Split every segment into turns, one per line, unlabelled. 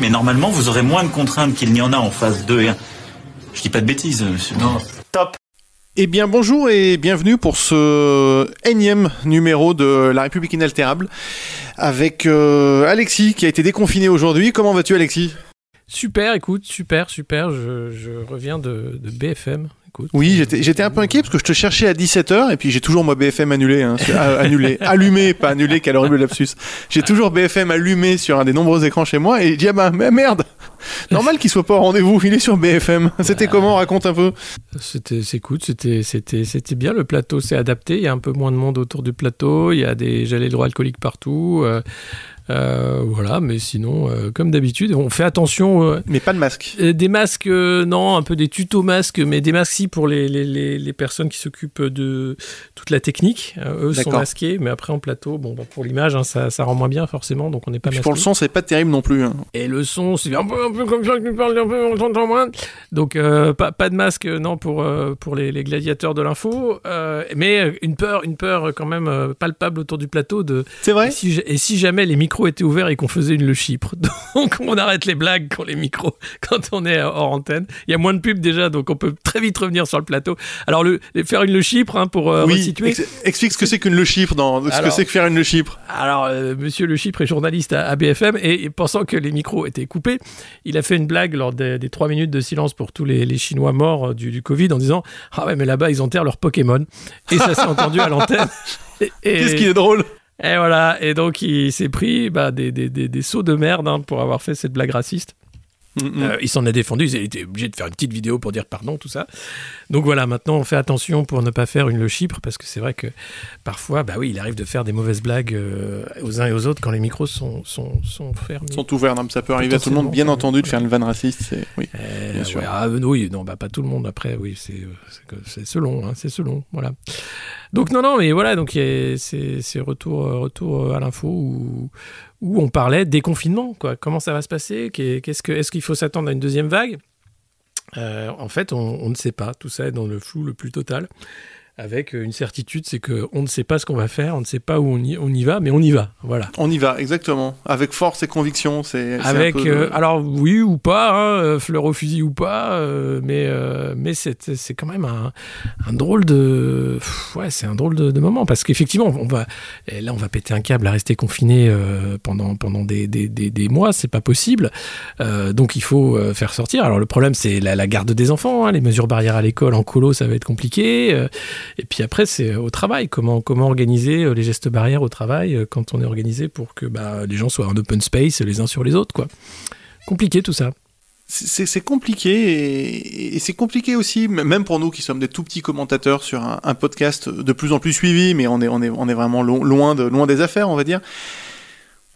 Mais normalement, vous aurez moins de contraintes qu'il n'y en a en phase 2 et 1. Je dis pas de bêtises, monsieur.
Non.
Top.
Eh bien bonjour et bienvenue pour ce énième numéro de La République inaltérable avec euh, Alexis qui a été déconfiné aujourd'hui. Comment vas-tu Alexis?
Super, écoute, super, super. Je, reviens de BFM,
oui, j'étais un peu inquiet parce que je te cherchais à 17h et puis j'ai toujours moi BFM annulé, hein, annulé, allumé, pas annulé, quel horrible lapsus. J'ai toujours BFM allumé sur un des nombreux écrans chez moi et je dis ah bah merde, normal qu'il soit pas au rendez-vous, il est sur BFM. C'était bah, comment Raconte un peu.
C'était, c'est cool, c'était, c'était, c'était bien. Le plateau s'est adapté. Il y a un peu moins de monde autour du plateau. Il y a des gelées hydroalcooliques partout. Euh, euh, voilà, mais sinon, euh, comme d'habitude, on fait attention.
Euh, mais pas de masque.
des masques, non, un peu des tutos masques, mais des masques si pour les, les, les, personnes qui s'occupent de toute la technique. eux sont masqués, mais après en plateau, bon, bah, pour l'image, hein, ça, ça, rend moins bien forcément, donc on n'est pas masqué.
Pour le son, c'est pas terrible non plus. Hein.
Et le son, c'est un peu, un peu comme ça que tu parles, un peu, on t'entend moins. Donc pas, pas de masque, non, pour, pour les, gladiateurs de l'info, mais une peur, une peur quand même palpable autour du plateau de.
C'est vrai?
Et si, et si jamais les micros était ouvert et qu'on faisait une le chypre. Donc on arrête les blagues quand les micros, quand on est hors antenne. Il y a moins de pubs déjà, donc on peut très vite revenir sur le plateau. Alors le, faire une le chypre hein, pour euh,
oui, explique ce que c'est qu'une le chypre, dans ce que c'est que faire une le chypre.
Alors euh, Monsieur le chypre est journaliste à, BFM et, pensant que les micros étaient coupés, il a fait une blague lors des, trois minutes de silence pour tous les, Chinois morts euh, du, du, Covid en disant ah ouais mais là-bas ils enterrent leurs Pokémon et ça s'est entendu à l'antenne.
Qu'est-ce qui est drôle?
Et voilà, et donc il s'est pris bah, des, des, des, des, sauts de merde hein, pour avoir fait cette blague raciste. Euh, il s'en est défendu, il était obligé de faire une petite vidéo pour dire pardon, tout ça. Donc voilà, maintenant on fait attention pour ne pas faire une le chypre, parce que c'est vrai que parfois, bah oui, il arrive de faire des mauvaises blagues euh, aux uns et aux autres quand les micros sont, sont, sont fermés.
Sont ouverts, non, ça peut arriver à tout le monde, bien entendu, de faire une vanne raciste, oui,
euh, bien sûr. ah, oui, non, bah, pas tout le monde après, oui, c'est selon, hein, c'est selon, voilà. Donc non, non, mais voilà, donc c'est retour, retour à l'info où on parlait déconfinement. Quoi. Comment ça va se passer? Est-ce qu'il faut s'attendre à une deuxième vague? Euh, En fait, on, ne sait pas. Tout ça est dans le flou le plus total avec une certitude, c'est qu'on ne sait pas ce qu'on va faire, on ne sait pas où on y, on y, va, mais on y va, voilà.
On y va, exactement, avec force et conviction, c'est.
Avec, euh, alors oui ou pas, hein, euh, fleur au fusil ou pas, euh, mais mais c'est, c'est quand même un, un, drôle de, ouais, c'est un drôle de, moment parce qu'effectivement, on va, là, on va péter un câble à rester confiné pendant pendant des, des, des, des mois, c'est pas possible, donc il faut faire sortir. Alors le problème, c'est la, garde des enfants, hein, les mesures barrières à l'école en colo, ça va être compliqué. Et puis après, c'est au travail. Comment, comment organiser euh, les gestes barrières au travail euh, quand on est organisé pour que bah, les gens soient en open space les uns sur les autres. quoi. Compliqué tout ça.
C'est compliqué et, c'est compliqué aussi, même pour nous qui sommes des tout petits commentateurs sur un, podcast de plus en plus suivi, mais on est, on est, on est vraiment loin, de, loin des affaires, on va dire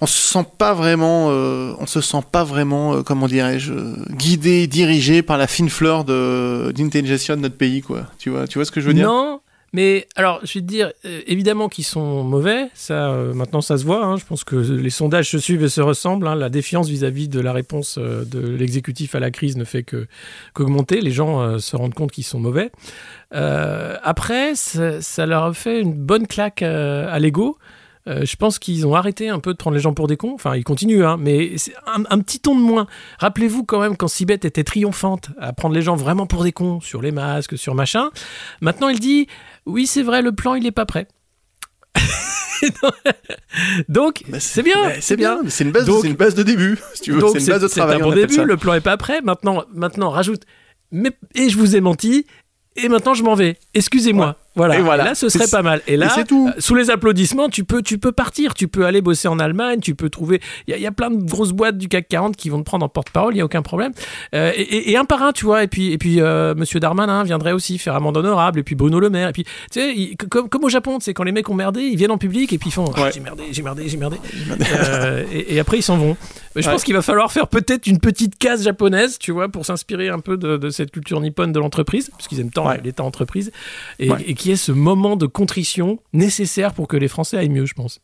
on se sent pas vraiment, euh, on se sent pas vraiment, comment dirais-je, guidé, dirigé par la fine fleur d'intelligence de, notre pays, quoi. Tu vois, tu vois ce que je veux dire?
Non, mais alors, je vais te dire, euh, évidemment qu'ils sont mauvais, ça, euh, maintenant ça se voit, hein. je pense que les sondages se suivent et se ressemblent, hein. la défiance vis-à-vis de la réponse euh, de l'exécutif à la crise ne fait qu'augmenter, les gens se rendent compte qu'ils sont mauvais. après, ça, ça, leur a fait une bonne claque à l'ego, euh, je pense qu'ils ont arrêté un peu de prendre les gens pour des cons. Enfin, ils continuent, hein, mais c'est un, petit ton de moins. Rappelez-vous quand même quand Sibeth était triomphante à prendre les gens vraiment pour des cons sur les masques, sur machin. Maintenant, il dit oui, c'est vrai, le plan, il n'est pas prêt. donc, c'est bien, c'est bien.
C'est une base, c'est une base de début. Si tu veux, c'est une base de travail.
C'est un bon début. Le plan est pas prêt. Maintenant, maintenant, rajoute. Mais et je vous ai menti. Et maintenant, je m'en vais. Excusez-moi. Voilà. Et voilà. là, ce serait pas mal. Et là, tout. Euh, sous les applaudissements, tu peux, tu peux partir. Tu peux aller bosser en Allemagne. Tu peux trouver. Il y, a plein de grosses boîtes du CAC 40 qui vont te prendre en porte-parole. Il y a aucun problème. Euh, et, un par un, tu vois. Et puis, et puis, euh, Monsieur Darmanin viendrait aussi faire amende honorable. Et puis Bruno Le Maire. Et puis, tu sais, comme, comme, au Japon, c'est quand les mecs ont merdé, ils viennent en public et puis ils font. J'ai merdé, j'ai merdé, j'ai merdé. et, après, ils s'en vont. Mais je
Ouais.
pense qu'il va falloir faire peut-être une petite case japonaise, tu vois, pour s'inspirer un peu de, de cette culture nippone de l'entreprise, parce qu'ils aiment tant
Ouais.
l'état entreprise, et qui est ce moment de contrition nécessaire pour que les Français aillent mieux, je pense.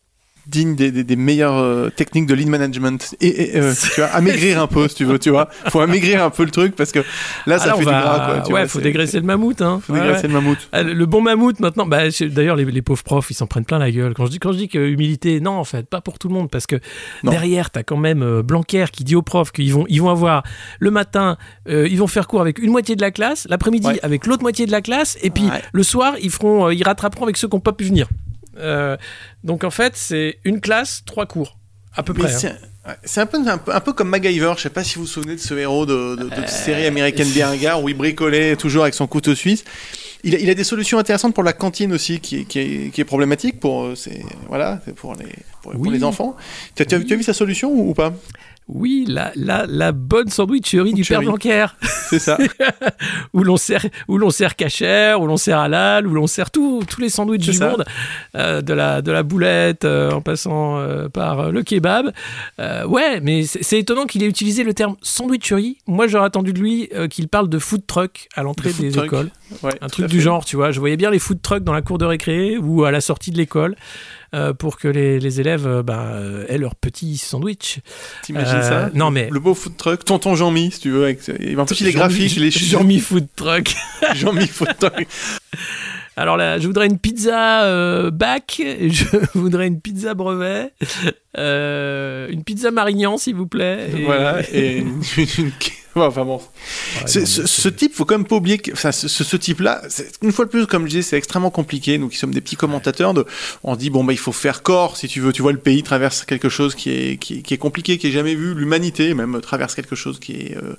Digne des, des- des meilleures euh, techniques de lean management et, et, euh, tu vois amaigrir un peu si tu veux tu vois faut amaigrir un peu le truc parce que là ça
Ah
fait
on
du
va-
gras quoi tu
ouais,
vois,
faut dégraisser le mammouth, hein.
faut
Ouais,
dégraisser
ouais.
le mammouth
Ah, le- bon mammouth maintenant, bah, d'ailleurs les, les pauvres profs ils s'en prennent plein la gueule. Quand je dis quand je dis que humilité, non en fait pas pour tout le monde parce que
Non.
derrière t'as quand même euh, Blanquer qui dit aux profs qu'ils vont ils vont avoir le matin euh, ils vont faire cours avec une moitié de la classe, l'après-midi
Ouais.
avec l'autre moitié de la classe et puis le soir ils feront ils rattraperont avec ceux qui n'ont pas pu venir. Euh, donc en fait c'est une classe trois cours à peu
Mais
près. hein.
c'est un peu, un, peu, un peu comme MacGyver, je sais pas si vous vous souvenez de ce héros de, de, de
Euh,
série américaine bien où il bricolait toujours avec son couteau suisse. Il a, il a des solutions intéressantes pour la cantine aussi qui est, qui est, qui est problématique pour, euh, c'est- voilà, c'est pour, les, pour, pour
Oui.
les enfants. Tu as, vu sa solution ou, ou pas?
Oui, la, la, la bonne sandwicherie du père. Blanquer.
C'est ça.
où l'on sert où l'on sert cachère, où l'on sert halal, où l'on sert tous les sandwichs du
ça.
monde, euh, de la de la boulette euh, en passant euh, par le kebab. Ouais, mais c'est étonnant qu'il ait utilisé le terme sandwicherie. Moi, j'aurais attendu de lui qu'il parle de food truck à l'entrée des
truck.
écoles,
Ouais,
un truc du
fait.
genre, tu vois. Je voyais bien les food trucks dans la cour de récré ou à la sortie de l'école. Euh, pour que les, les élèves euh, bah, euh, aient leur petit sandwich.
T'imagines ça
non, mais-
Le beau food truck, tonton Jean-Mi, si tu veux. Avec... En plus, il est graphique, est
Jean-Mi food truck.
Jean-Mi food truck.
Alors là, je voudrais une pizza euh, bac, je voudrais une pizza brevet, euh, une pizza Marignan s'il vous plaît. et-
Voilà, et une, enfin bon.
Ouais,
Ce, ce- ce type, faut quand même pas oublier que, enfin, ce, type-là, une fois de plus, comme je disais, c'est extrêmement compliqué. Nous qui sommes des petits commentateurs, de, on se dit bon bah il faut faire corps si tu veux. Tu vois, le pays traverse quelque chose qui est qui, est- qui est compliqué, qui est jamais vu. L'humanité même traverse quelque chose qui est euh,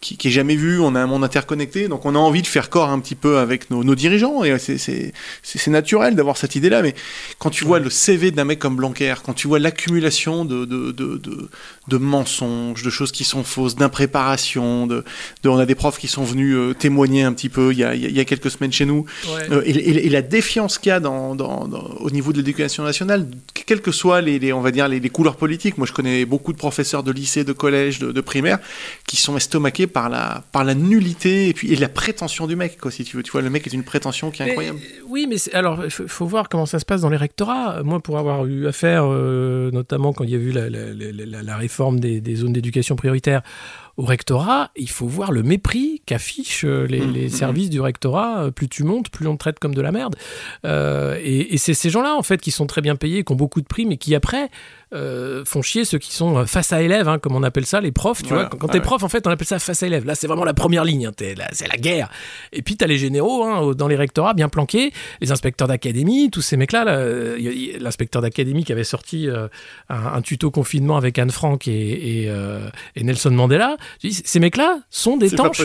qui, qui est jamais vu. On a un monde interconnecté, donc on a envie de faire corps un petit peu avec nos, nos dirigeants. Et c'est naturel d'avoir cette idée-là. Mais quand tu vois le CV d'un mec comme Blanquer, quand tu vois l'accumulation de de, de, de de mensonges, de choses qui sont fausses, d'impréparation, de, on a des profs qui sont venus euh, témoigner un petit peu il y a, il y a- il y a quelques semaines chez nous,
Ouais.
Euh, et, et- et la défiance qu'il y a dans, dans- dans- au niveau de l'éducation nationale, quelles que soient les, les- on va dire les, les couleurs politiques. Moi, je connais beaucoup de professeurs de lycée, de collège, de, de primaire, qui sont estomaqués par la par la nullité et puis et la prétention du mec, quoi. Si tu veux, tu vois, le mec est une prétention qui est
Mais,
incroyable.
euh, oui, mais alors il faut, voir comment ça se passe dans les rectorats. Moi, pour avoir eu affaire, euh, notamment quand il y a eu la- la- la réforme des, des zones d'éducation prioritaire au rectorat, il faut voir le mépris qu'affichent euh, les,
Mmh,
les
mmh.
services du rectorat. Euh, Plus tu montes, plus on te traite comme de la merde. Euh, et et c'est ces gens-là, en fait, qui sont très bien payés, qui ont beaucoup de primes et qui, après, euh, font chier ceux qui sont face à élèves, hein, comme on appelle ça, les profs. Tu
Voilà,
vois, quand, quand t'es prof, en fait, on appelle ça face à élèves. Là, c'est vraiment la première ligne. hein, c'est la guerre. Et puis, tu as les généraux hein, dans les rectorats bien planqués, les inspecteurs d'académie, tous ces mecs-là. L'inspecteur d'académie qui avait sorti euh, un, un tuto confinement avec Anne Frank et, et, et Nelson Mandela. Je dis, ces mecs-là sont des tanches.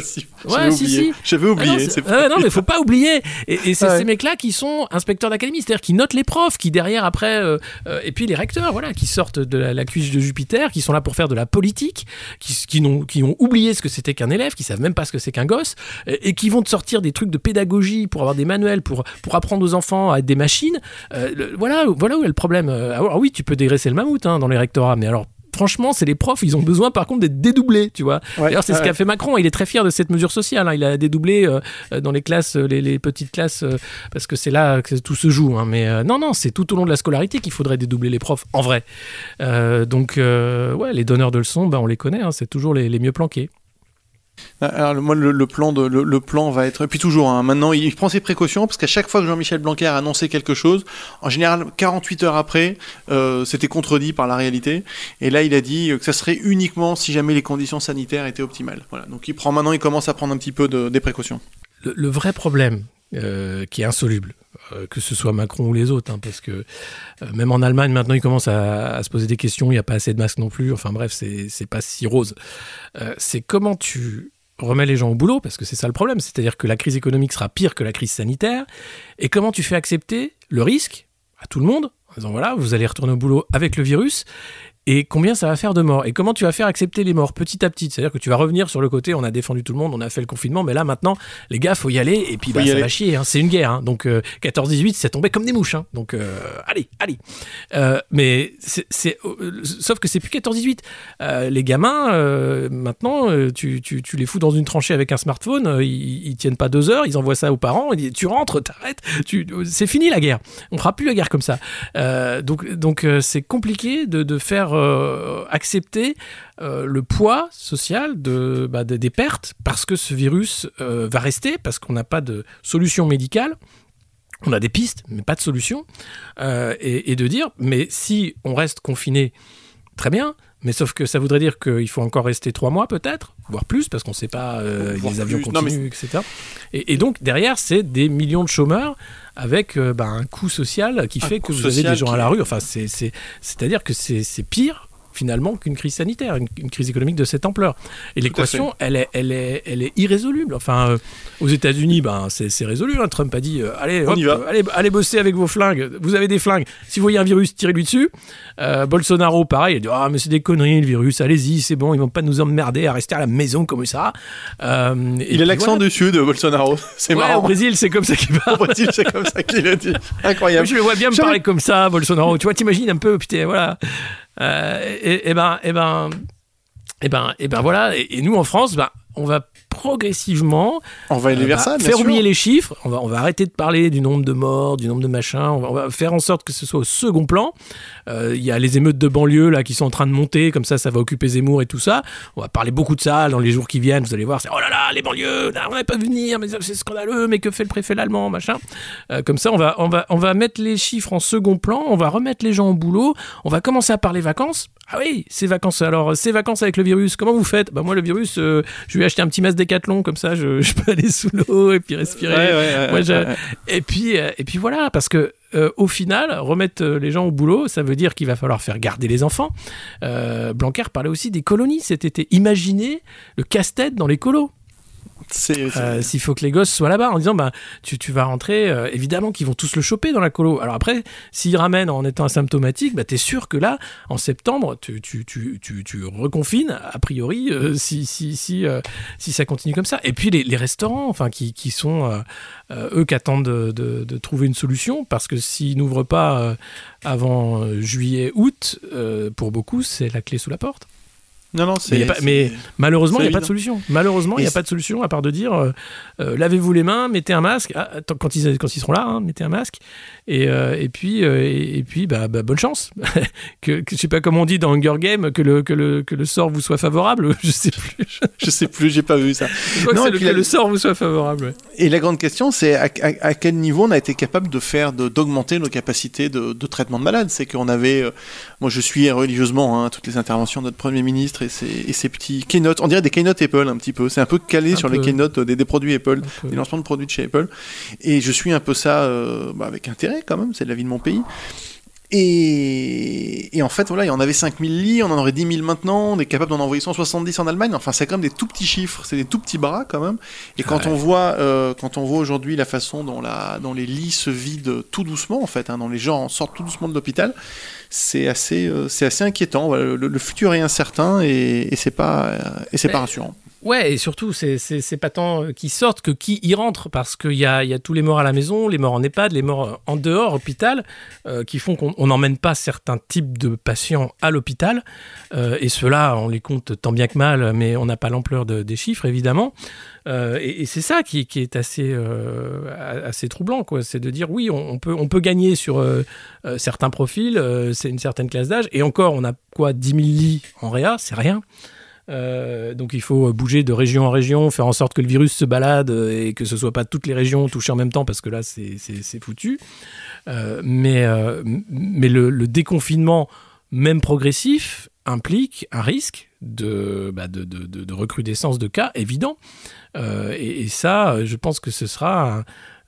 Ouais, si, si.
J'avais
Ah
oublié.
non, ah non, mais faut pas oublier. Et, et c'est
Ouais.
ces mecs-là qui sont inspecteurs d'académie, c'est-à-dire qui notent les profs, qui derrière après, euh, euh, et puis les recteurs, voilà, qui sortent de la, la cuisse de Jupiter, qui sont là pour faire de la politique, qui, qui, n'ont, qui ont oublié ce que c'était qu'un élève, qui savent même pas ce que c'est qu'un gosse, et, et qui vont te sortir des trucs de pédagogie pour avoir des manuels, pour, pour apprendre aux enfants à être des machines. Euh, le- voilà, voilà où est le problème. Euh, Alors oui, tu peux dégraisser le mammouth hein, dans les rectorats, mais alors. Franchement, c'est les profs, ils ont besoin par contre d'être dédoublés, tu vois.
Ouais,
D'ailleurs, c'est ce qu'a fait Macron. Il est très fier de cette mesure sociale. hein. Il a dédoublé euh, euh, dans les classes, euh, les, les petites classes, euh, parce que c'est là que tout se joue. hein. Mais euh, non, non, c'est tout au long de la scolarité qu'il faudrait dédoubler les profs, en vrai. Donc, ouais, les donneurs de leçons, bah, on les connaît. hein. c'est toujours les, les mieux planqués.
Alors le- moi le, plan de le, plan va être et puis toujours hein, maintenant il prend ses précautions parce qu'à chaque fois que Jean-Michel Blanquer a annoncé quelque chose en général 48 heures après euh, c'était contredit par la réalité. Et là il a dit que ça serait uniquement si jamais les conditions sanitaires étaient optimales. Voilà. Donc il prend maintenant il commence à prendre un petit peu de, des précautions.
Le, vrai problème euh, qui est insoluble, euh, que ce soit Macron ou les autres, hein, parce que euh, même en Allemagne maintenant ils commencent à, à se poser des questions, il n'y a pas assez de masques non plus, enfin bref, c'est c'est pas si rose. Euh, c'est comment tu remets les gens au boulot, parce que c'est ça le problème, c'est-à-dire que la crise économique sera pire que la crise sanitaire, et comment tu fais accepter le risque à tout le monde, en disant voilà, vous allez retourner au boulot avec le virus, et combien ça va faire de morts? Et comment tu vas faire accepter les morts petit à petit? C'est-à-dire que tu vas revenir sur le côté, on a défendu tout le monde, on a fait le confinement, mais là maintenant, les gars, faut y aller et puis bah, ça va chier. Hein. c'est une guerre. Hein. Donc 14-18, ça tombait comme des mouches. Hein. Donc allez, allez. mais c'est, sauf que c'est plus 14-18. les gamins, maintenant, tu, tu, tu, les fous dans une tranchée avec un smartphone, ils, ils, tiennent pas deux heures, ils envoient ça aux parents, ils disent, tu rentres, t'arrêtes, tu, c'est fini la guerre. On fera plus la guerre comme ça. donc donc c'est compliqué de, de faire euh, accepter euh, le poids social bah, des pertes parce que ce virus euh, va rester, parce qu'on n'a pas de solution médicale. On a des pistes, mais pas de solution. Et, de dire, mais si on reste confiné, très bien, mais sauf que ça voudrait dire qu'il faut encore rester trois mois peut-être, voire plus, parce qu'on ne sait pas, les avions continuent, etc. Et, donc derrière, c'est des millions de chômeurs avec euh, bah, un coût social qui fait que vous avez des gens à la rue. Enfin, c'est-à-dire que c'est pire finalement qu'une crise sanitaire, une, crise économique de cette ampleur. Et l'équation, elle est, elle, est, elle est irrésoluble. Enfin, euh, aux États-Unis, ben, c'est résolu. Hein. Trump a dit euh, allez, allez, allez, bosser avec vos flingues. Vous avez des flingues. Si vous voyez un virus, tirez-lui dessus. Bolsonaro, pareil, il dit ah, mais c'est des conneries, le virus, allez-y, c'est bon, ils vont pas nous emmerder à rester à la maison comme ça.
il a l'accent dessus de Bolsonaro. C'est marrant.
Au Brésil, c'est comme ça qu'il parle.
Au Brésil, c'est comme ça qu'il a dit. Incroyable.
Je le vois bien me parler comme ça, Bolsonaro. Tu vois, t'imagines un peu, putain, voilà. Euh, et, ben, et ben, et ben, et ben voilà. Et, nous en France, ben, on va progressivement
on va aller vers ça,
faire oublier les chiffres. On va, on va arrêter de parler du nombre de morts, du nombre de machins. On va, faire en sorte que ce soit au second plan. Euh, il y a les émeutes de banlieue là qui sont en train de monter, comme ça, ça va occuper Zemmour et tout ça. On va parler beaucoup de ça dans les jours qui viennent. Vous allez voir, c'est oh là là, les banlieues, on n'avait pas venir, mais c'est scandaleux, mais que fait le préfet allemand, machin. Euh, comme ça, on va, on va, on va mettre les chiffres en second plan. On va remettre les gens au boulot. On va commencer à parler vacances. Ah oui, ces vacances. Alors, ces vacances avec le virus, comment vous faites? Bah moi, le virus, euh, je vais acheter un petit masque décathlon, comme ça, je, peux aller sous l'eau et puis respirer. Et puis, euh, et puis voilà, parce que euh, au final, remettre les gens au boulot, ça veut dire qu'il va falloir faire garder les enfants. Blanquer parlait aussi des colonies cet été. Imaginez le casse-tête dans les colos. Euh, s'il faut que les gosses soient là-bas en disant bah tu, tu vas rentrer euh, évidemment qu'ils vont tous le choper dans la colo. Alors après s'ils ramènent en étant asymptomatique bah t'es sûr que là en septembre tu, tu, tu, tu, reconfines a priori euh, si, si, si, si ça continue comme ça. Et puis les, les restaurants enfin qui, qui sont eux qui attendent de, de, de, trouver une solution parce que s'ils n'ouvrent pas avant juillet août pour beaucoup c'est la clé sous la porte
non, non, c'est.
Mais, malheureusement, il n'y a pas de solution. Malheureusement, il n'y a pas de solution à part de dire euh, euh, lavez-vous les mains, mettez un masque. Ah, quand, ils, quand ils seront là, hein, mettez un masque. Et, euh, et puis, et, puis bah, bah, bonne chance. que, que, je sais pas comment on dit dans Hunger Game, que le, que le, que le sort vous soit favorable. Je sais plus.
je sais plus, j'ai pas vu ça.
non, que, le, sort vous soit favorable.
Et la grande question, c'est à, à, quel niveau on a été capable de faire, d'augmenter nos capacités de, de, traitement de malades? C'est qu'on avait. moi, je suis religieusement hein, toutes les interventions de notre Premier ministre et ses, petits keynotes. On dirait des keynotes Apple un petit peu. C'est un peu calé sur les keynotes des, des, produits Apple, des lancements de produits de chez Apple. Et je suis un peu ça euh, bah, avec intérêt quand même. C'est la vie de mon pays. Et, en fait, voilà, il y en avait 5000 lits, on en aurait 10 000 maintenant, on est capable d'en envoyer 170 en Allemagne. Enfin, c'est quand même des tout petits chiffres, c'est des tout petits bras quand même. Et quand on voit, euh, quand on voit aujourd'hui la façon dont, la, dont les lits se vident tout doucement, en fait, hein, dont les gens sortent tout doucement de l'hôpital, c'est assez, euh, c'est assez inquiétant. Le, futur est incertain et, et c'est pas, et c'est pas rassurant.
Ouais, et surtout, c'est pas tant euh, qui sortent que qui y rentrent, parce qu'il y a, y a tous les morts à la maison, les morts en EHPAD, les morts en dehors, hôpital, euh, qui font qu'on n'emmène pas certains types de patients à l'hôpital. Euh, et ceux-là, on les compte tant bien que mal, mais on n'a pas l'ampleur de, des chiffres, évidemment. et, c'est ça qui, qui, est assez, assez troublant, quoi. C'est de dire, oui, on, peut, on peut gagner sur certains profils, c'est une certaine classe d'âge, et encore, on a quoi, 10 000 lits en réa, c'est rien. Euh, donc il faut bouger de région en région, faire en sorte que le virus se balade et que ce soit pas toutes les régions touchées en même temps parce que là c'est foutu. Euh, mais euh, mais le, déconfinement, même progressif, implique un risque de, bah, de, de, de, recrudescence de cas évident. Et, ça, je pense que ce sera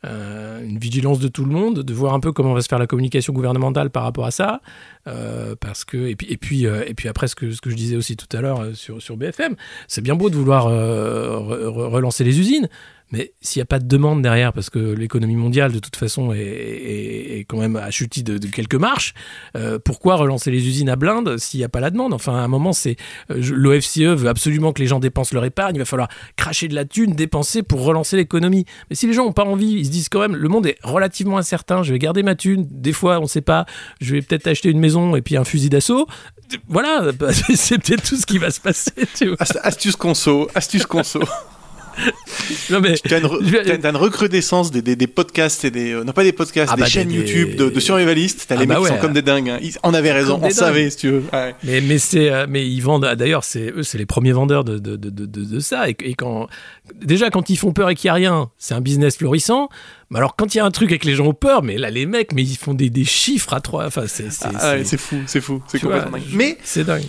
une vigilance de tout le monde, de voir un peu comment va se faire la communication gouvernementale par rapport à ça, euh, parce que et puis et puis euh, et puis après ce que ce que je disais aussi tout à l'heure sur sur BFM, c'est bien beau de vouloir relancer les usines, Mais s'il n'y a pas de demande derrière, parce que l'économie mondiale, de toute façon, est, est, quand même achutie de, de quelques marches, euh, pourquoi relancer les usines à blindes s'il n'y a pas la demande? Enfin, à un moment, c'est euh, l'OFCE veut absolument que les gens dépensent leur épargne. Il va falloir cracher de la thune, dépenser pour relancer l'économie. Mais si les gens n'ont pas envie, ils se disent quand même, le monde est relativement incertain. Je vais garder ma thune. Des fois, on ne sait pas. Je vais peut-être acheter une maison et puis un fusil d'assaut. Voilà, c'est peut-être tout ce qui va se passer. Tu vois.
Astuce conso, astuce conso. non mais tu as une, recrudescence des, des, des, podcasts et des euh, non pas des podcasts ah des bah, chaînes YouTube de, de survivalistes. T'as ah les bah mecs qui sont comme des dingues hein. on avait raison on savait si tu veux.
Mais mais c'est euh, mais ils vendent d'ailleurs c'est eux c'est les premiers vendeurs de de, de, de ça. Et, et, quand déjà quand ils font peur et qu'il n'y a rien c'est un business florissant mais alors, quand il y a un truc avec les gens ont peur, mais là, les mecs, mais ils font des, des chiffres à trois. Enfin, c'est
ah, fou, c'est fou, c'est complètement dingue. Mais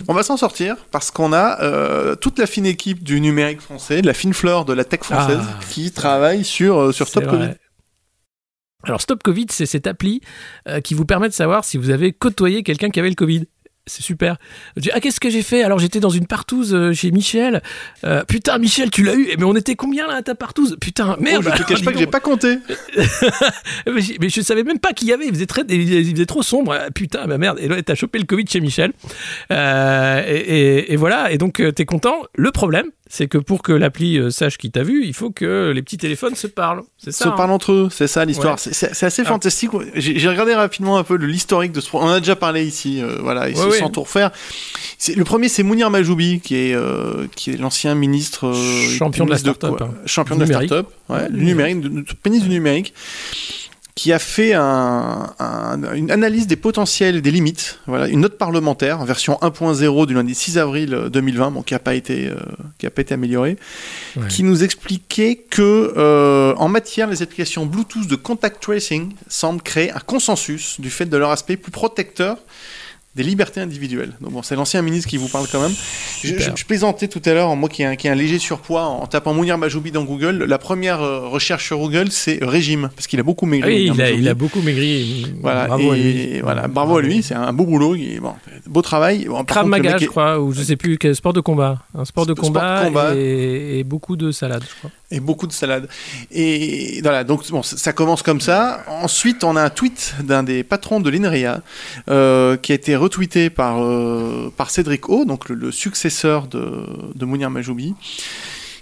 on va s'en sortir parce qu'on a euh, toute la fine équipe du numérique français, de la fine fleur de la tech française ah. qui travaille sur, euh, sur Stop Covid.
Alors Stop Covid, c'est cette appli euh, qui vous permet de savoir si vous avez côtoyé quelqu'un qui avait le Covid c'est super. Je dis, ah, qu'est-ce que j'ai fait? Alors, j'étais dans une partouze euh, chez Michel. Euh, putain, Michel, tu l'as eu? Mais on était combien là à ta partouze? Putain, merde
oh, Je te cache pas que j'ai pas compté.
mais, je savais même pas qu'il y avait. Il faisait, très, il faisait trop sombre. Ah, putain, ma merde. Et là, t'as chopé le Covid chez Michel. Euh, et, et, voilà. Et donc, t'es content. Le problème, c'est que pour que l'appli euh, sache qui t'a vu, il faut que les petits téléphones se parlent. C'est ça.
Se parlent entre eux, c'est ça l'histoire. C'est assez ah. fantastique. J'ai regardé rapidement un peu l'historique de ce. On en a déjà parlé ici, euh, voilà, ici, sans tout refaire. Le premier, c'est Mounir Majoubi, qui est, euh, qui est l'ancien ministre.
champion de la start-up.
Hein. Champion de la start-up, ouais, du numérique, du du numérique qui a fait un, une analyse des potentiels et des limites, voilà, une note parlementaire, version 1.0 du lundi 6 avril 2020, bon, qui n'a pas été, euh, qui a pas été améliorée, qui nous expliquait que euh, en matière des applications Bluetooth de contact tracing semblent créer un consensus du fait de leur aspect plus protecteur des libertés individuelles. Donc bon, c'est l'ancien ministre qui vous parle quand même. Je, je, plaisantais tout à l'heure, moi qui ai, un, qui un léger surpoids, en tapant Mounir Majoubi dans Google, la première euh, recherche sur Google, c'est régime, parce qu'il a beaucoup maigri.
Oui, il a, il a, beaucoup maigri.
Voilà, bravo à lui. Voilà, bravo à lui, c'est un beau boulot, bon, beau travail.
Bon, Krav Maga, je crois, ou je sais plus, quel sport de combat. Un sport de combat, sport de combat. Et, et, beaucoup de salade, je crois
et beaucoup de salade. Et voilà, donc ça commence comme ça. Ensuite, on a un tweet d'un des patrons de l'INRIA euh, qui a été retweeté par, euh, par Cédric O, donc le, successeur de, de Mounir Majoubi,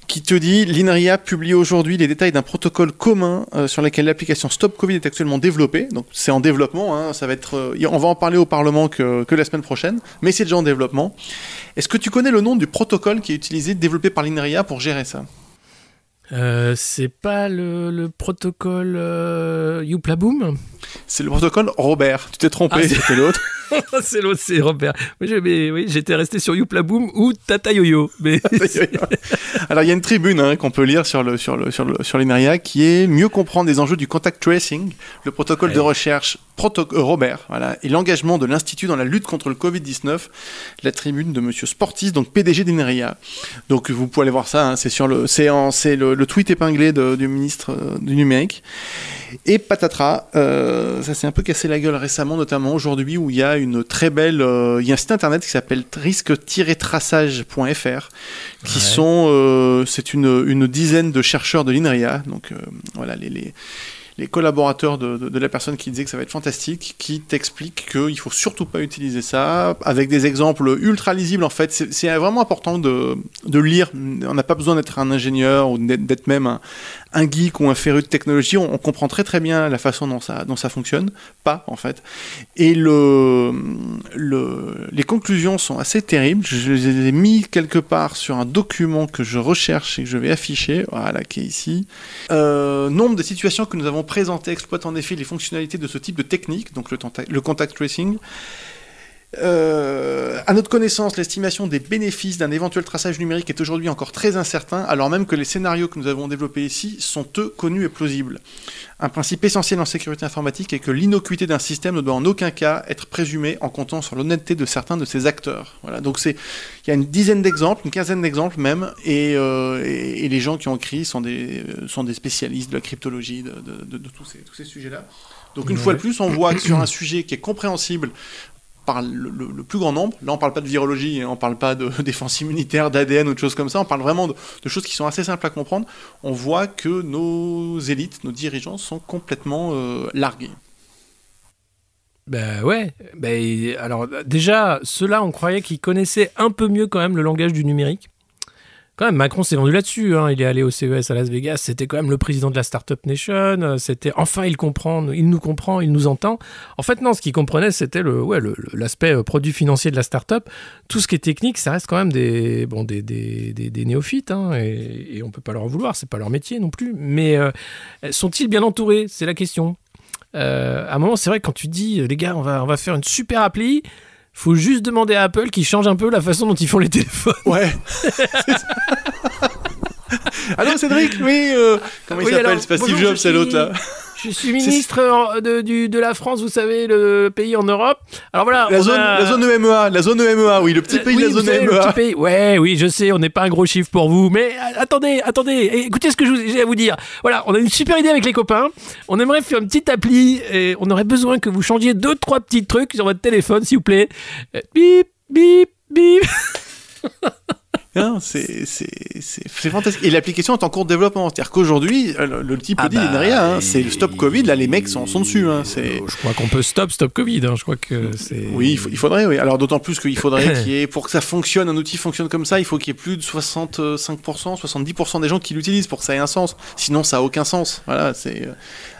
qui te dit l'INRIA publie aujourd'hui les détails d'un protocole commun euh, sur lequel l'application Stop Covid est actuellement développée. Donc c'est en développement, hein, ça va être, on va en parler au Parlement que, que la semaine prochaine, mais c'est déjà en développement. Est-ce que tu connais le nom du protocole qui est utilisé, développé par l'INRIA pour gérer ça?
Euh, c'est pas le, le protocole euh, Youplaboom?
C'est le protocole Robert. Tu t'es trompé, ah, c'était l'autre.
c'est l'autre, c'est Robert. Mais, oui, j'étais resté sur Youplaboom ou Tata Yoyo. Mais...
Alors il y a une tribune hein, qu'on peut lire sur le sur le sur le sur l'INRIA qui est mieux comprendre les enjeux du contact tracing, le protocole de recherche proto euh, Robert, voilà, et l'engagement de l'institut dans la lutte contre le Covid 19. La tribune de Monsieur Sportis, donc PDG d'INRIA. Donc vous pouvez aller voir ça. Hein, c'est sur le c'est c'est le le, tweet épinglé du ministre euh, du numérique. Et patatras, euh, ça s'est un peu cassé la gueule récemment, notamment aujourd'hui, où il y a une très belle, euh, il y a un site internet qui s'appelle risque-traçage.fr, qui sont, c'est une, une, dizaine de chercheurs de l'INRIA, donc voilà les, les les collaborateurs de, la personne qui disait que ça va être fantastique, qui t'expliquent qu'il faut surtout pas utiliser ça, avec des exemples ultra lisibles en fait. C'est vraiment important de, de lire. On n'a pas besoin d'être un ingénieur ou d'être même un, un geek ou un féru de technologie, on, comprend très très bien la façon dont ça, fonctionne, pas en fait. Et le, le, les conclusions sont assez terribles. Je les ai mis quelque part sur un document que je recherche et que je vais afficher, voilà, qui est ici. Euh, nombre de situations que nous avons présentées exploitent en effet les fonctionnalités de ce type de technique, donc le contact tracing. Euh, à notre connaissance, l'estimation des bénéfices d'un éventuel traçage numérique est aujourd'hui encore très incertain, alors même que les scénarios que nous avons développés ici sont eux connus et plausibles. Un principe essentiel en sécurité informatique est que l'innocuité d'un système ne doit en aucun cas être présumée en comptant sur l'honnêteté de certains de ses acteurs. Voilà, donc c'est, il y a une dizaine d'exemples, une quinzaine d'exemples même, et, euh, et, les gens qui ont écrit sont des, euh, sont des spécialistes de la cryptologie, de, de, de, tous ces, tous ces sujets-là. Donc une fois de plus, on voit que sur un sujet qui est compréhensible par le, plus grand nombre. Là, on parle pas de virologie, hein, on parle pas de défense immunitaire, d'ADN ou de choses comme ça. On parle vraiment de, de choses qui sont assez simples à comprendre. On voit que nos élites, nos dirigeants sont complètement euh, largués.
Ben ouais. Ben, alors déjà, ceux-là, on croyait qu'ils connaissaient un peu mieux quand même le langage du numérique. Quand même, Macron s'est vendu là-dessus. hein. Il est allé au CES à Las Vegas. C'était quand même le président de la Startup Nation. Euh, C'était enfin il comprend, il nous comprend, il nous entend. En fait, non, ce qu'il comprenait, c'était le, ouais, l'aspect euh, produit financier de la startup. Tout ce qui est technique, ça reste quand même des, bon, des, des, des- des néophytes. hein, et, et on peut pas leur en vouloir. C'est pas leur métier non plus. Mais euh, sont-ils bien entourés? C'est la question. À un moment, c'est vrai quand tu dis, les gars, on va, on va faire une super appli, faut juste demander à Apple qu'ils changent un peu la façon dont ils font les téléphones.
Ouais. Allô, Cédric Oui. euh, comment il
Oui,
s'appelle C'est pas Steve Jobs, c'est l'autre là.
Je suis ministre de, du- de la France, vous savez, le pays en Europe. Alors voilà.
La
on
zone,
a-
la zone EMEA, la zone EMEA, oui, le petit pays
Oui,
de la
vous
zone E
le
EMEA.
petit pays. Ouais, oui, je sais, on n'est pas un gros chiffre pour vous, mais euh, attendez, attendez, écoutez ce que j'ai à vous dire. Voilà, on a une super idée avec les copains. On aimerait faire une petite appli et on aurait besoin que vous changiez deux, trois petits trucs sur votre téléphone, s'il vous plaît. Euh, Bip, bip, bip.
Hein, c'est fantastique. Et l'application est en cours de développement. C'est-à-dire qu'aujourd'hui, euh, le, le type
Ah
dit, il
bah,
n'est rien. hein.
et-
C'est le stop Covid, là, les mecs sont, sont dessus. hein. C'est-
Je crois qu'on peut stop, stop Covid. hein. Je crois que.
Oui, il, faut- il faudrait, oui. Alors d'autant plus qu'il faudrait qu'il y ait, pour que ça fonctionne, un outil fonctionne comme ça, il faut qu'il y ait plus de 65%, 70% des gens qui l'utilisent pour que ça ait un sens. Sinon, ça a aucun sens. Voilà, c'est euh,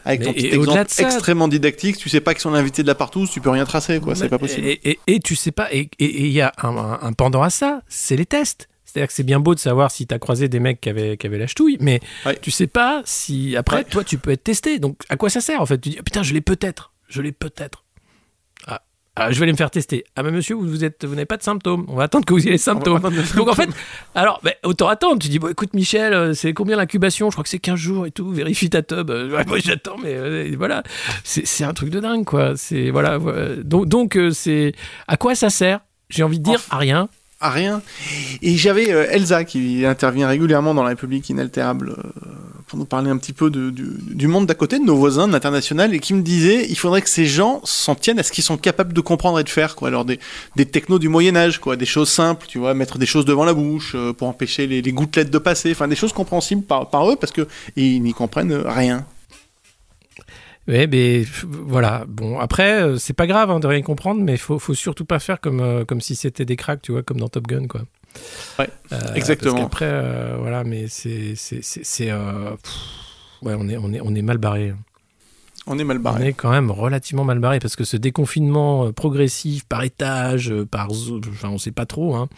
avec ton petit exemple
ça-
extrêmement didactique, tu sais pas qu'ils sont invités de la partout, tu peux rien tracer, quoi. C'est pas possible.
Et, et- et tu sais pas, et il y a un, un- un pendant à ça, c'est les tests. C'est-à-dire que c'est bien beau de savoir si tu as croisé des mecs qui avaient, qui avaient la ch'touille, mais
Ouais.
tu sais pas si après,
Ouais.
toi, tu peux être testé. Donc, à quoi ça sert en fait? Tu dis, putain, je l'ai peut-être, je l'ai peut-être. Ah, ah, je vais aller me faire tester. Ah, mais monsieur, vous, vous êtes, vous n'avez pas de symptempmes. On va attendre que vous ayez les symptômes. Donc, en fait, alors, ben, autant attendre. Tu dis, bon, écoute, Michel, euh, c'est combien l'incubation? Je crois que c'est 15 jours et tout. Vérifie ta tub. Euh, ouais, moi, j'attends, mais euh, voilà. C'est c'est un truc de dingue, quoi. C'est, voilà. voilà. Donc, donc euh, c'est. À quoi ça sert? J'ai envie de dire, à rien.
Rien. Et j'avais euh, Elsa qui intervient régulièrement dans la République inaltérable euh, pour nous parler un petit peu du, monde d'à côté, de nos voisins, de l'international, et qui me disait il faudrait que ces gens s'en tiennent à ce qu'ils sont capables de comprendre et de faire, quoi. Alors des, des technos du Moyen Âge, quoi, des choses simples, tu vois, mettre des choses devant la bouche euh, pour empêcher les, les gouttelettes de passer, enfin des choses compréhensibles par, par eux parce que ils n'y comprennent rien.
Ouais, mais f- voilà. Bon, après, euh, c'est pas grave hein, de rien comprendre, mais faut, faut surtout pas faire comme, euh, comme si c'était des cracks, tu vois, comme dans Top Gun, quoi.
Ouais,
Euh,
exactement.
Parce euh, voilà, mais c'est. c'est, ouais, on est, on, est, on est mal barré.
On est mal
On
barré.
est quand même relativement mal barré parce que ce déconfinement progressif par étage, par enfin on sait pas trop, hein,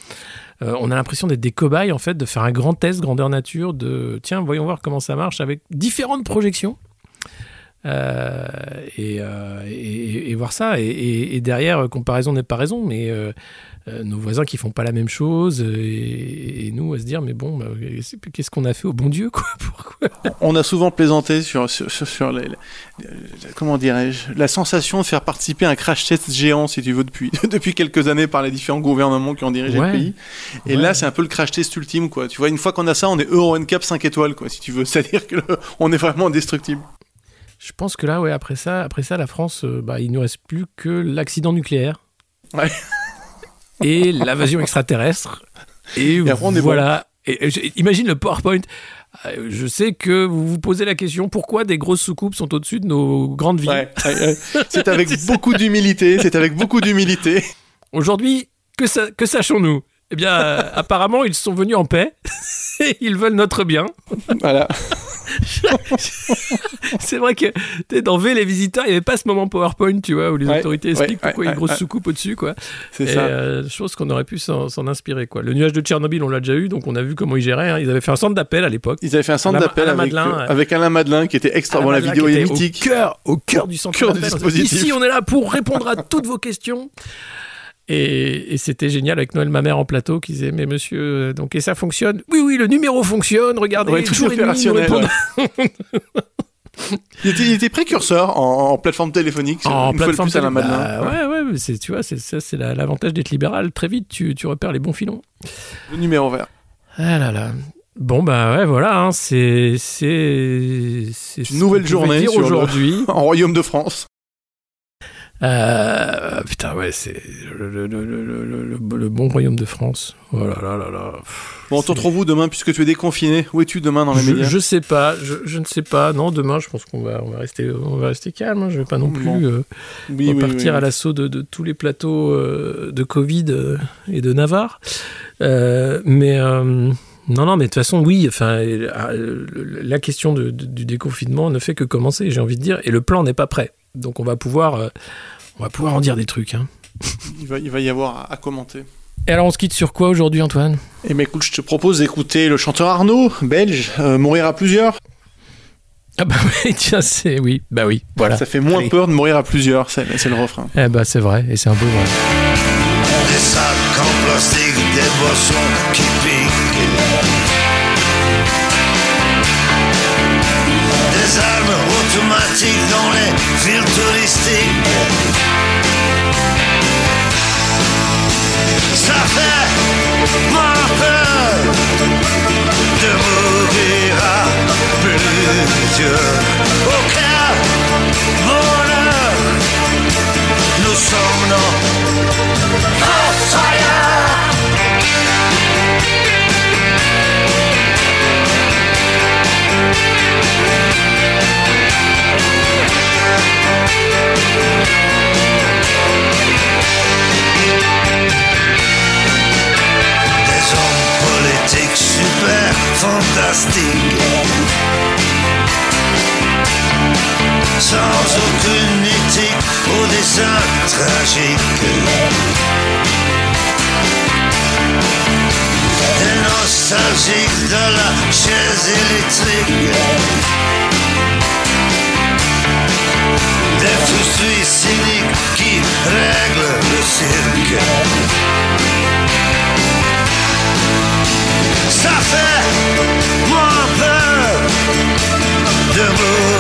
euh, on a l'impression d'être des cobayes en fait, de faire un grand test grandeur nature, de tiens voyons voir comment ça marche avec différentes projections. Euh, et, euh, et- et voir ça et, derrière euh, comparaison n'est pas raison mais euh, nos voisins qui font pas la même chose et, nous à se dire mais bon bah, qu'est-ce qu'on a fait au bon Dieu quoi pourquoi
On a souvent plaisanté sur, sur, les- les- comment dirais-je, la sensation de faire participer à un crash test géant, si tu veux, depuis, depuis quelques années par les différents gouvernements qui ont dirigé
Ouais.
le pays. Et
Ouais.
là, c'est un peu le crash test ultime, quoi. Tu vois, une fois qu'on a ça, on est Euro NCAP 5 étoiles, quoi, si tu veux. C'est-à-dire que le- on est vraiment indestructible.
Je pense que là, ouais, après ça, après ça, la France, euh, bah, il ne reste plus que l'accident nucléaire.
Ouais.
Et l'invasion extraterrestre. Et,
après, on est
voilà. Et, et je- imagine le PowerPoint. Euh, Je sais que vous vous posez la question pourquoi des grosses soucoupes sont au-dessus de nos grandes villes?
Ouais, ouais, ouais. C'est avec beaucoup d'humilité, c'est avec beaucoup d'humilité.
Aujourd'hui, que, sa- que sachons-nous? Eh bien, euh, apparemment, ils sont venus en paix. Et ils veulent notre bien.
Voilà.
C'est vrai que t'es dans V les visiteurs, il n'y avait pas ce moment PowerPoint, tu vois, où les
Ouais,
autorités expliquent
ouais,
pourquoi il y a une grosse soucoupe au-dessus, quoi.
C'est ça.
euh, chose qu'on aurait pu s'en inspirer, quoi. Le nuage de Tchernobyl, on l'a déjà eu, donc on a vu comment ils géraient. hein. Ils avaient fait un centre d'appel à l'époque.
Ils avaient fait un centre d'appel avec, euh, avec Alain Madelin qui était extra. Bon, la vidéo est mythique.
Au cœur, au cœur du centre d'appel. Ici, on est là pour répondre à toutes vos questions. Et, et c'était génial avec Noël, ma mère en plateau, qui disait Mais monsieur, euh, donc, et ça fonctionne? Oui, oui, le numéro fonctionne, regardez,
Ouais,
nous
opérationnel.
répondons.
Il était, il était précurseur en, en plateforme téléphonique.
En
une fois de
plateforme
plus,
télé-
Madelin.
bah, ouais, ouais, mais c'est, tu vois, c'est, ça, c'est la- l'avantage d'être libéral. Très vite, tu, tu repères les bons filons.
Le numéro vert.
Ah là là. Bon, bah ouais, voilà, hein, c'est. C'est. c'est ce
Une nouvelle
qu'on pouvait
journée le-
aujourd'hui.
En Royaume de France.
Euh, putain, ouais, c'est le, le, le, le, bon royaume de France. Oh là là là là.
Bon, on te retrouve où demain puisque tu es déconfiné? Où es-tu demain dans les
je,
médias?
Je sais pas, je, je, ne sais pas. Non, demain, je pense qu'on va, on va, rester, on va rester calme. Hein. Je vais pas non plus euh, oui, repartir à l'assaut de, de, tous les plateaux euh, de Covid euh, et de Navarre. Euh, mais. Non, non, mais de toute façon, oui. Enfin, la question de, du déconfinement ne fait que commencer, j'ai envie de dire, et le plan n'est pas prêt. Donc, on va pouvoir, on va pouvoir en dire des trucs. Hein.
Il, va, il va y avoir à commenter.
Et alors on se quitte sur quoi aujourd'hui Antoine?
Eh bien écoute, je te propose d'écouter le chanteur Arnaud, belge, euh, Mourir à plusieurs.
Ah bah oui, tiens, c'est... Oui, bah oui, voilà.
Ça fait moins
Allez.
peur de mourir à plusieurs, c'est, c'est le refrain.
Eh bah c'est vrai, et c'est un peu vrai.
Des sacs en plastique, des boissons qui plusieurs. Aucun bonheur, nous sommes dans Des hommes politiques super fantastiques sans aucune éthique, au dessin tragique. Et nostalgique de la chaise électrique. Des frustrés cyniques qui règlent le cirque. Ça fait moins peur de vous.